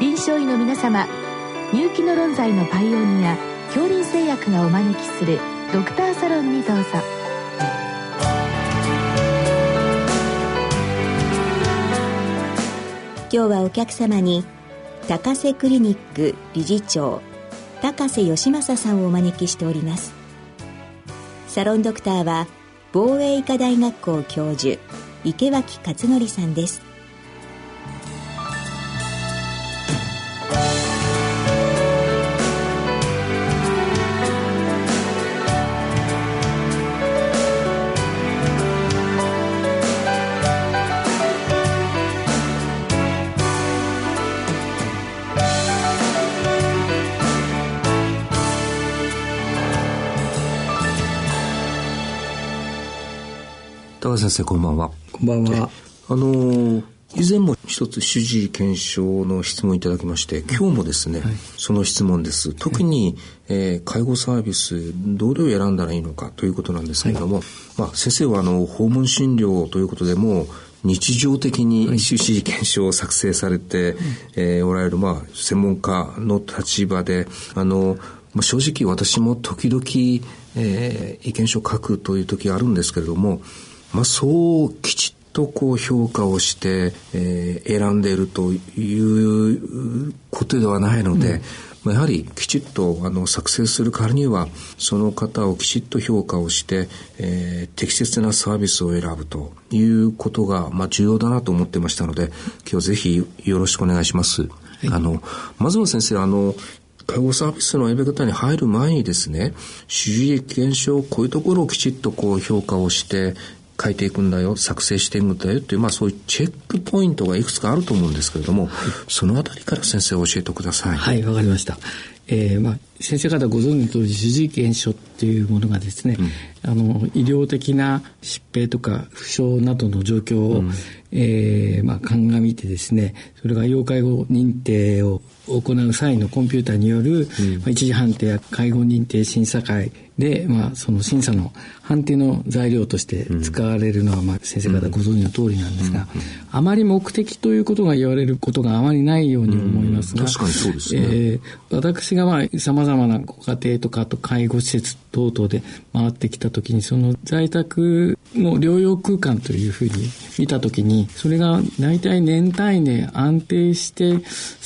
臨床医の皆様入気の論剤のパイオニア恐林製薬がお招きするドクターサロンにどうぞ。今日はお客様に高瀬クリニック理事長高瀬義正さんをお招きしております。サロンドクターは防衛医科大学校教授池脇勝則さんです。高先生こんばんは。こんばんは。あの以前も一つ主治医検証の質問いただきまして今日もですね、はい、その質問です。特に、えー、介護サービスどれを選んだらいいのかということなんですけれども、はい、まあ、先生はあの訪問診療ということでも日常的に主治医検証を作成されて、はい、えー、おられる、まあ、専門家の立場であのまあ、正直私も時々、えー、意見書を書くという時あるんですけれどもまあ、そうきちっとこう評価をして、えー、選んでいるということではないので、うん、やはりきちっとあの作成するからにはその方をきちっと評価をして、えー、適切なサービスを選ぶということが、まあ、重要だなと思ってましたので今日ぜひよろしくお願いします。はい、あのまずは先生あの介護サービスの選び方に入る前にですね主治医検証こういうところをきちっとこう評価をして書いていくんだよ作成していくんだよっていう、まあ、そういうチェックポイントがいくつかあると思うんですけれども、そのあたりから先生教えてください。はいわかりました。えーまあ、先生方ご存知の通り主治医検証っていうものがですね、うん、あの医療的な疾病とか負傷などの状況を、うん、えー、まあ、鑑みてですねそれが要介護認定を行う際のコンピューターによる、うん、まあ、一時判定や介護認定審査会で、まあ、その審査の判定の材料として使われるのは、まあ、先生方ご存知の通りなんですが、あまり目的ということが言われることがあまりないように思いますが、確かにそうですね、えー、私がまあ様々なご家庭とかあと介護施設等々で回ってきた時にその在宅の療養空間というふうに見た時にそれが大体年単位で安定して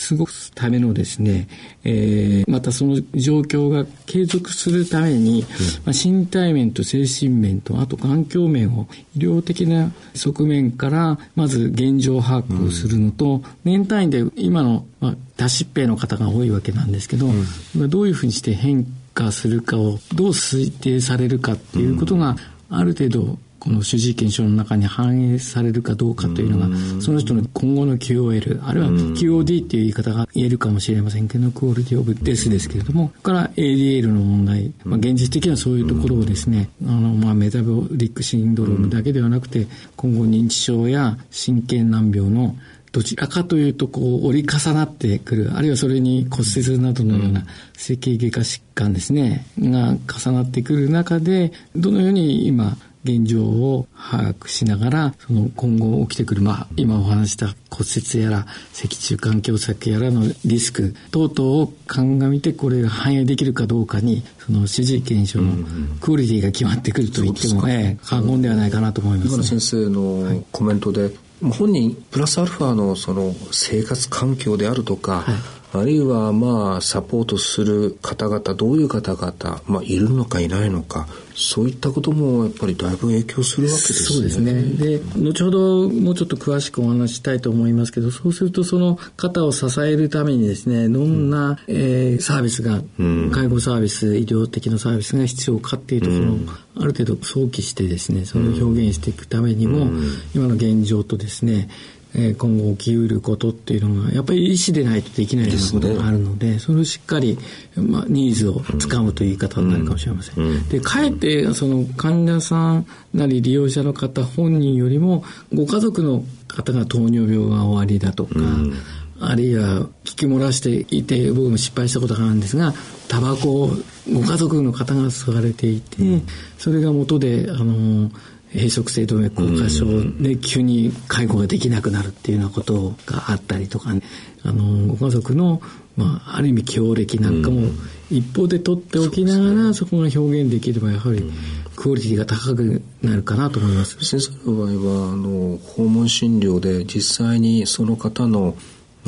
過ごすためのですね、えー、またその状況が継続するために、まあ、身体面と精神面とあと環境面を医療的な側面からまず現状把握をするのと、年単位で今の、まあ、多疾病の方が多いわけなんですけど、うん、どういうふうにして変化するかをどう推定されるかっていうことがある程度この主治医検証の中に反映されるかどうかというのが、その人の今後の QOL、あるいは QOD っていう言い方が言えるかもしれませんけど、クオリティオブデスですけれども、から ADL の問題、まあ、現実的にはそういうところをですね、あの、まあ、メタボリックシンドロームだけではなくて、今後認知症や神経難病のどちらかというと、こう、折り重なってくる、あるいはそれに骨折などのような整形外科疾患ですね、が重なってくる中で、どのように今、現状を把握しながら、その今後起きてくる、まあ、今お話した骨折やら、脊柱管狭窄やらのリスク等々を鑑みて、これが反映できるかどうかに、その主治医検証のクオリティが決まってくると言っても、ええ、過言ではないかなと思います、ね、先生のコメントで、本人プラスアルファのその生活環境であるとか、はい。あるいはまあサポートする方々どういう方々、まあ、いるのかいないのかそういったこともやっぱりだいぶ影響するわけですね。そうですね。で、後ほどもうちょっと詳しくお話したいと思いますけど、そうするとその方を支えるためにですね、どんな、うん、えー、サービスが、うん、介護サービス、医療的なサービスが必要かっていうところを、うん、ある程度想起してですね、それを表現していくためにも、今の現状とですね、えー、今後起きうることっていうのがやっぱり医師でないとできないようなことがあるので、ね、それをしっかり、まあ、ニーズをつかむという言い方になるかもしれません。うん、でかえってその患者さんなり利用者の方本人よりもご家族の方が糖尿病がおありだとか、うん。あるいは聞き漏らしていて僕も失敗したことがあるんですがタバコをご家族の方が吸われていて、それが元であの閉塞性動脈硬化症で急に介護ができなくなるっていうようなことがあったりとか、ね、あのご家族の、まあ、ある意味強歴なんかも一方で取っておきながらそこが表現できればやはりクオリティが高くなるかなと思います。先生の場合はあの訪問診療で実際にその方の、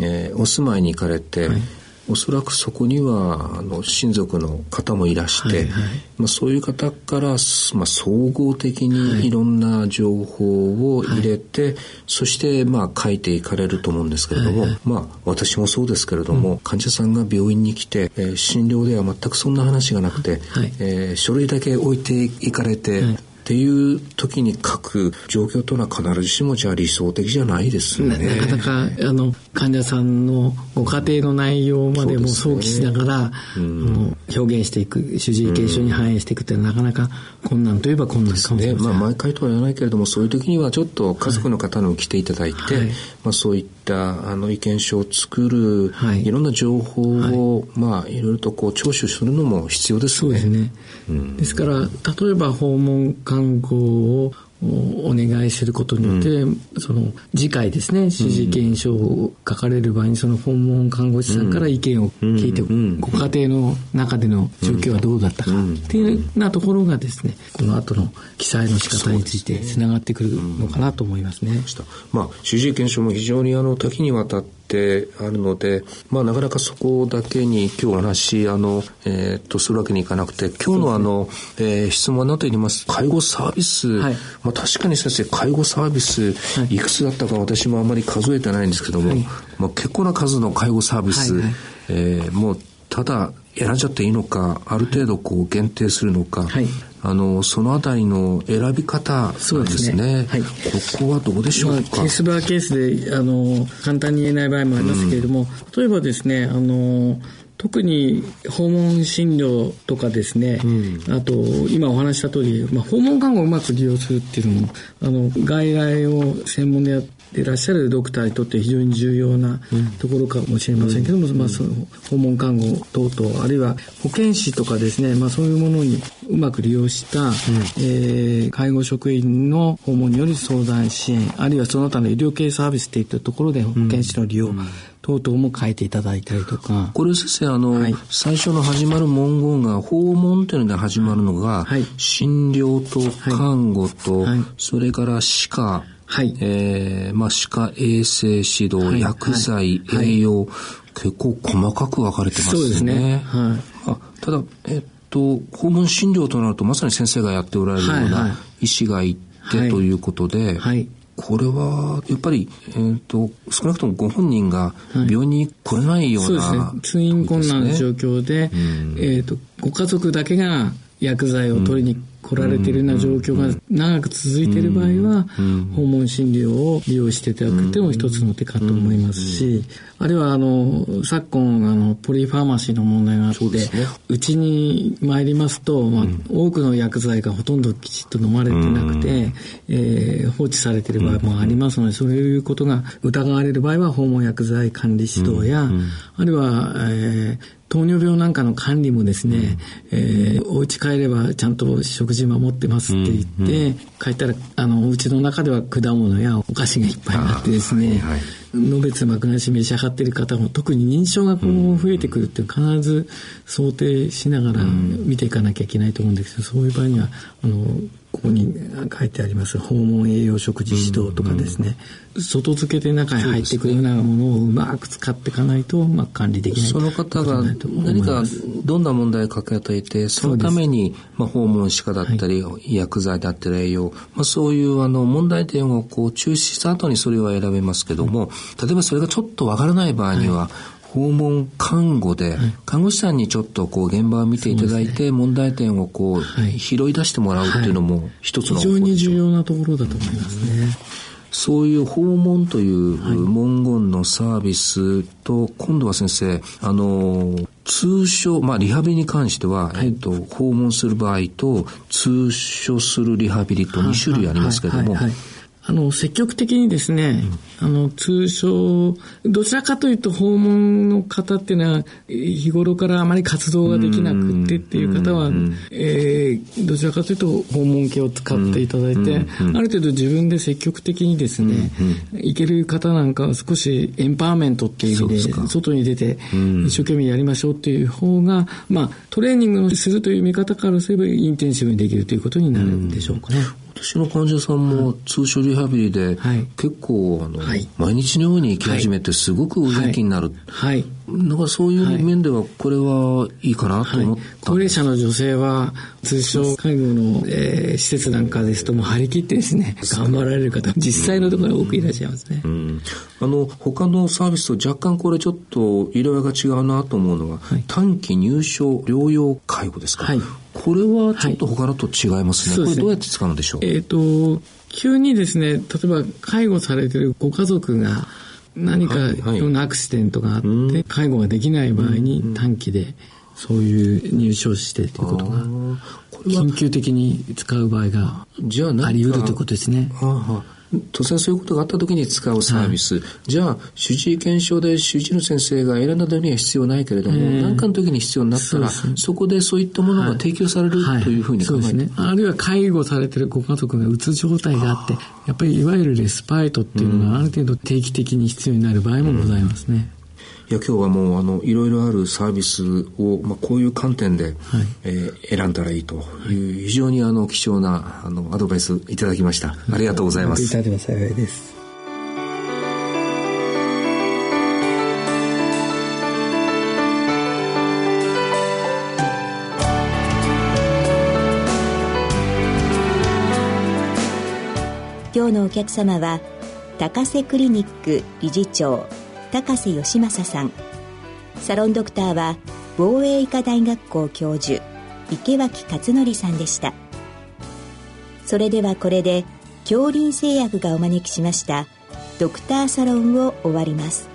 えー、お住まいに行かれて、はいおそらくそこにはあの親族の方もいらして、はいはい、まあ、そういう方から、まあ、総合的にいろんな情報を入れて、はい、そしてまあ書いていかれると思うんですけれども、はいはい、まあ私もそうですけれども、うん、患者さんが病院に来て、えー、診療では全くそんな話がなくて、はい、えー、書類だけ置いていかれて、っていう時に書く状況というのは必ずしもじゃあ理想的じゃないですよね。なかなかあの患者さんのご家庭の内容までも想起しながら、ねうん、表現していく主治医研修に反映していくっていうのはなかなか困難といえば困難かもしれません。ね、まあ、毎回とは言わないけれどもそういう時にはちょっと家族の方に来ていただいて、はい、まあ、そういったあの意見書を作る、はい、いろんな情報を、はい、まあいろいろとこう聴取するのも必要ですね。そうですね。うん、ですから例えば訪問看護をお願いすることによって、うん、その次回ですね主治医検書を書かれる場合にその訪問看護師さんから意見を聞いて、うん、ご家庭の中での状況はどうだったかっていうようなところがですねこの後の記載の仕方についてつながってくるのかなと思いますね。まあ主治医検証も非常にあの多岐にわたっててあるので、まあ、なかなかそこだけに今日お話あの、えー、っとするわけにいかなくて今日のあの、えー、質問は何と言います。介護サービス、はい、まあ、確かに先生介護サービス、い、くつだったか私もあまり数えてないんですけども、はい、まあ、結構な数の介護サービス、はいはい、えー、もうただ選んじゃっていいのかある程度こう限定するのか、はい、あのそのあたりの選び方そうですね、はい、ここはどうでしょうか、まあ、ケースバーケースであの簡単に言えない場合もありますけれども、うん、例えばですねあの特に訪問診療とかですね、うん、あと今お話した通り、まあ、訪問看護をうまく利用するっていうのもあの外来を専門でやっていらっしゃるドクターにとって非常に重要なところかもしれませんけども、うん、まあ、その訪問看護等々あるいは保健師とかですね、まあ、そういうものにうまく利用した、うん、えー、介護職員の訪問による相談支援あるいはその他の医療系サービスといったところで保健師の利用、等々も書いていただいたりとか。これ先生、あの、はい、最初の始まる文言が、訪問というので始まるのが、はい、診療と看護と、はい、それから歯科、はい。えー、まあ、歯科衛生指導、はい、薬剤、はい、栄養、結構細かく分かれてますね。そうですね。はい。あただ、えっと、訪問診療となると、まさに先生がやっておられるような医師が行ってということで、はい。これは、やっぱり、えっ、ー、と、少なくともご本人が病院に来れないような、はい、そうですね。通院困難の状況で、えっ、ー、と、ご家族だけが薬剤を取りに来られているような状況が長く続いている場合は、訪問診療を利用していただくっていうのも一つの手かと思いますし、あるいはあの、昨今、あの、ポリファーマシーの問題があって、うち、に参りますと、まあ、多くの薬剤がほとんどきちっと飲まれてなくて、えー、放置されている場合もありますので、そういうことが疑われる場合は、訪問薬剤管理指導や、あるいは、えー、糖尿病なんかの管理もですね、うん、えー、お家帰ればちゃんと食事守ってますって言って、うん、帰ったら、あの、お家の中では果物やお菓子がいっぱいあってですね、はいはいのべつ幕なし召し上がっている方も特に認知症がこう増えてくるって必ず想定しながら見ていかなきゃいけないと思うんですけどそういう場合にはあのここに書いてあります訪問栄養食事指導とかですね、うんうん、外付けで中に入ってくるようなものをうまく使っていかないと、まあ、管理できないその方が何かどんな問題を抱えていてそのために、まあ、訪問歯科だったり、はい、薬剤だったり栄養、まあ、そういうあの問題点をこう抽出した後にそれは選べますけども、はい、例えばそれがちょっとわからない場合には、はい訪問看護で、看護師さんにちょっとこう現場を見ていただいて、問題点をこう、拾い出してもらうっていうのも一つの、非常に重要なところだと思いますね。そういう訪問という文言のサービスと、今度は先生、あの、通所、まあ、リハビリに関しては、はい、えっと、訪問する場合と、通所するリハビリと2種類ありますけれども、あの、積極的にですね、あの、通称、どちらかというと訪問の方っていうのは、日頃からあまり活動ができなくてっていう方は、えー、どちらかというと訪問系を使っていただいて、ある程度自分で積極的にですね、行ける方なんかは少しエンパワーメントっていう意味で、外に出て一生懸命やりましょうっていう方が、まあ、トレーニングをするという見方からすればインテンシブにできるということになるんでしょうかね。私の患者さんも通所リハビリで、結構あの、はい、毎日のように行き始めてすごく元気になる。はい。だからそういう面ではこれはいいかなと思った、高齢者の女性は通所介護の、えー、施設なんかですともう張り切ってですね、頑張られる方実際のところ多くいらっしゃいますね。うん、あの、他のサービスと若干これちょっと色合いが違うなと思うのが、短期入所療養介護ですか。はい。これはちょっと他のと違いますね。はい、これどうやって使うんでしょう？えっ、ー、と、急にですね、例えば介護されてるご家族が何かいろんなアクシデントがあって、介護ができない場合に短期でそういう入所してということが、緊急的に使う場合があり得るということですね。はあ突然そういうことがあった時に使うサービス、はい、じゃあ主治医検証で主治医の先生が選んだ時には必要ないけれども、何、えー、かの時に必要になったらそ、ね,、こでそういったものが提供される、はい、というふうに考えて、はい、ね、あるいは介護されてるご家族がうつ状態があってやっぱりいわゆるレスパイトっていうのがある程度定期的に必要になる場合もございますね。うんいや今日はもうあのいろいろあるサービスを、まあ、こういう観点で、はい、えー、選んだらいいという非常にあの貴重なあのアドバイスいただきました。ありがとうございます。いただきま幸いです。今日のお客様は高瀬クリニック理事長高瀬義正さん。サロンドクターは防衛医科大学校教授池脇勝則さんでした。それではこれで恐竜製薬がお招きしましたドクターサロンを終わります。